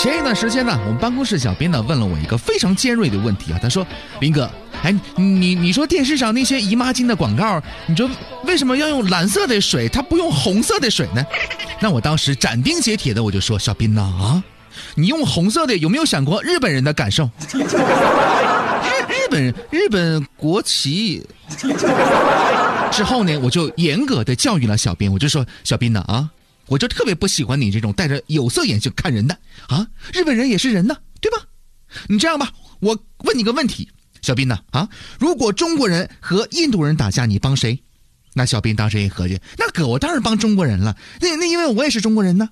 前一段时间呢，我们办公室小编呢问了我一个非常尖锐的问题啊，他说：“林哥，哎，你你说电视上那些姨妈巾的广告，你说为什么要用蓝色的水，它不用红色的水呢？”那我当时斩钉截铁的我就说：“小斌呐啊，你用红色的有没有想过日本人的感受？日 日本日本国旗。”之后呢，我就严格的教育了小斌，我就说：“小斌呐啊。”我就特别不喜欢你这种戴着有色眼镜看人的啊！日本人也是人呢，对吧？你这样吧，我问你个问题，小斌呢？啊，如果中国人和印度人打架，你帮谁？那小斌当时一合计，那哥我当然帮中国人了。那那因为我也是中国人呢。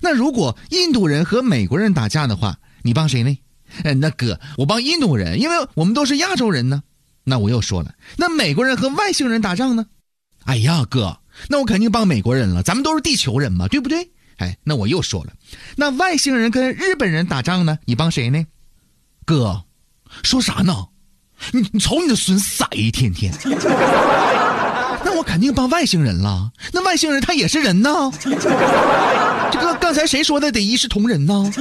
那如果印度人和美国人打架的话，你帮谁呢？嗯，那哥我帮印度人，因为我们都是亚洲人呢。那我又说了，那美国人和外星人打仗呢？哎呀，哥。那我肯定帮美国人了，咱们都是地球人嘛，对不对？哎，那我又说了，那外星人跟日本人打仗呢，你帮谁呢？哥，说啥呢？你你瞅你的孙色一天天。那我肯定帮外星人了，那外星人他也是人呢。这个刚才谁说的得一视同仁呢？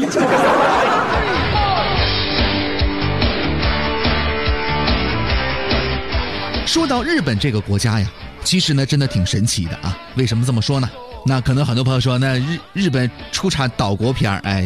说到日本这个国家呀。其实呢，真的挺神奇的啊！为什么这么说呢？那可能很多朋友说，那日日本出产岛国片哎，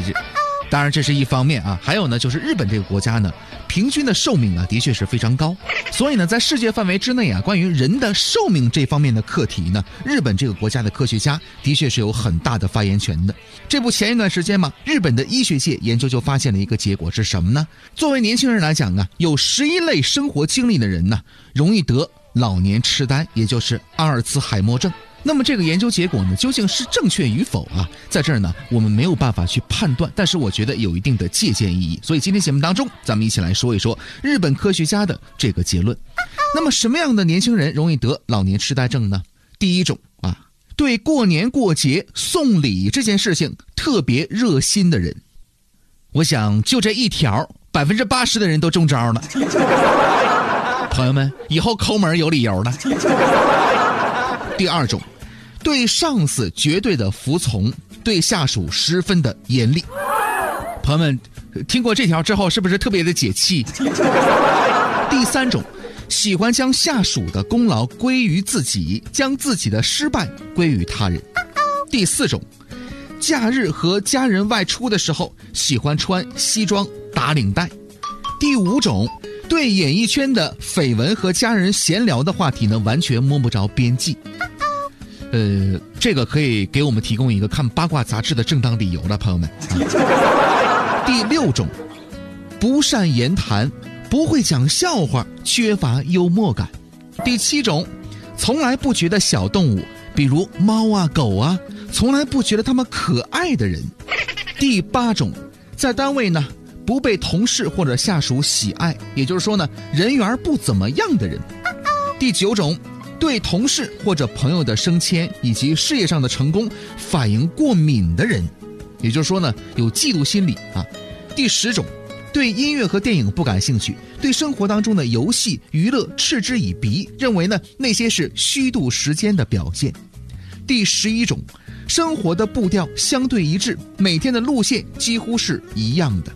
当然这是一方面啊。还有呢，就是日本这个国家呢，平均的寿命啊，的确是非常高。所以呢，在世界范围之内啊，关于人的寿命这方面的课题呢，日本这个国家的科学家的确是有很大的发言权的。这不，前一段时间嘛，日本的医学界研究就发现了一个结果是什么呢？作为年轻人来讲啊，有十一类生活经历的人呢，容易得。老年痴呆，也就是阿尔茨海默症。那么这个研究结果呢，究竟是正确与否啊？在这儿呢，我们没有办法去判断，但是我觉得有一定的借鉴意义。所以今天节目当中，咱们一起来说一说日本科学家的这个结论。那么什么样的年轻人容易得老年痴呆症呢？第一种啊，对过年过节送礼这件事情特别热心的人。我想就这一条，百分之八十的人都中招了。朋友们，以后抠门有理由了。第二种，对上司绝对的服从，对下属十分的严厉。朋友们，听过这条之后，是不是特别的解气？第三种，喜欢将下属的功劳归于自己，将自己的失败归于他人。第四种，假日和家人外出的时候，喜欢穿西装打领带。第五种。对演艺圈的绯闻和家人闲聊的话题呢，完全摸不着边际。呃，这个可以给我们提供一个看八卦杂志的正当理由了，朋友们。第六种，不善言谈，不会讲笑话，缺乏幽默感。第七种，从来不觉得小动物，比如猫啊、狗啊，从来不觉得它们可爱的人。第八种，在单位呢。不被同事或者下属喜爱，也就是说呢，人缘不怎么样的人。第九种，对同事或者朋友的升迁以及事业上的成功反应过敏的人，也就是说呢，有嫉妒心理啊。第十种，对音乐和电影不感兴趣，对生活当中的游戏娱乐嗤之以鼻，认为呢那些是虚度时间的表现。第十一种，生活的步调相对一致，每天的路线几乎是一样的。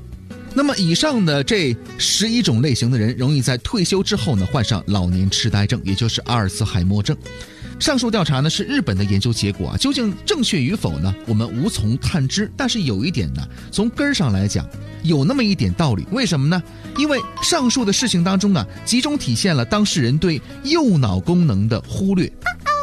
那么，以上的这十一种类型的人，容易在退休之后呢患上老年痴呆症，也就是阿尔茨海默症。上述调查呢是日本的研究结果啊，究竟正确与否呢？我们无从探知。但是有一点呢，从根儿上来讲，有那么一点道理。为什么呢？因为上述的事情当中啊，集中体现了当事人对右脑功能的忽略。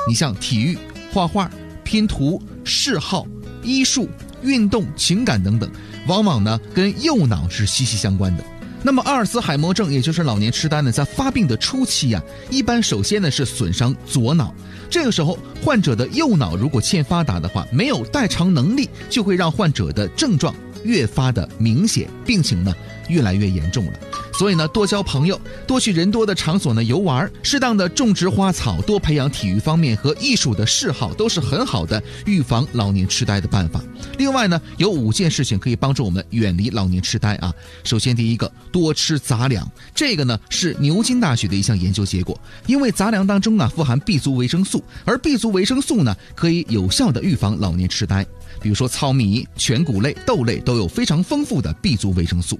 你像体育、画画、拼图、嗜好、医术、运动、情感等等。往往呢，跟右脑是息息相关的。那么阿尔茨海默症，也就是老年痴呆呢，在发病的初期呀，一般首先呢是损伤左脑。这个时候，患者的右脑如果欠发达的话，没有代偿能力，就会让患者的症状越发的明显，病情呢越来越严重了。所以呢，多交朋友，多去人多的场所呢游玩，适当的种植花草，多培养体育方面和艺术的嗜好，都是很好的预防老年痴呆的办法。另外呢，有五件事情可以帮助我们远离老年痴呆啊。首先，第一个，多吃杂粮，这个呢是牛津大学的一项研究结果，因为杂粮当中啊富含 B 族维生素，而 B 族维生素呢可以有效的预防老年痴呆。比如说糙米、全谷类、豆类都有非常丰富的 B 族维生素。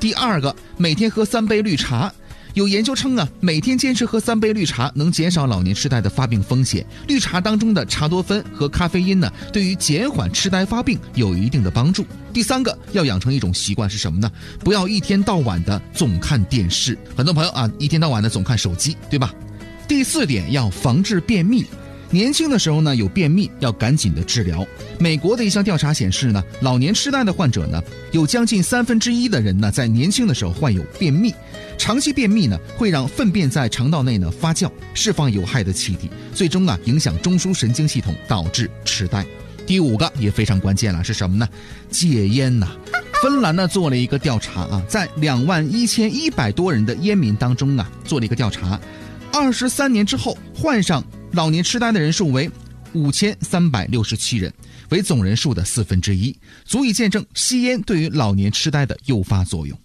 第二个，每天喝三杯绿茶。有研究称啊，每天坚持喝三杯绿茶能减少老年痴呆的发病风险。绿茶当中的茶多酚和咖啡因呢，对于减缓痴呆发病有一定的帮助。第三个，要养成一种习惯是什么呢？不要一天到晚的总看电视。很多朋友啊，一天到晚的总看手机，对吧？第四点，要防治便秘。年轻的时候呢，有便秘要赶紧的治疗。美国的一项调查显示呢，老年痴呆的患者呢，有将近三分之一的人呢，在年轻的时候患有便秘。长期便秘呢，会让粪便在肠道内呢发酵，释放有害的气体，最终啊影响中枢神经系统，导致痴呆。第五个也非常关键了，是什么呢？戒烟呐。芬兰呢做了一个调查啊，在两万一千一百多人的烟民当中啊，做了一个调查，二十三年之后患上。老年痴呆的人数为五千三百六十七人，为总人数的四分之一，足以见证吸烟对于老年痴呆的诱发作用。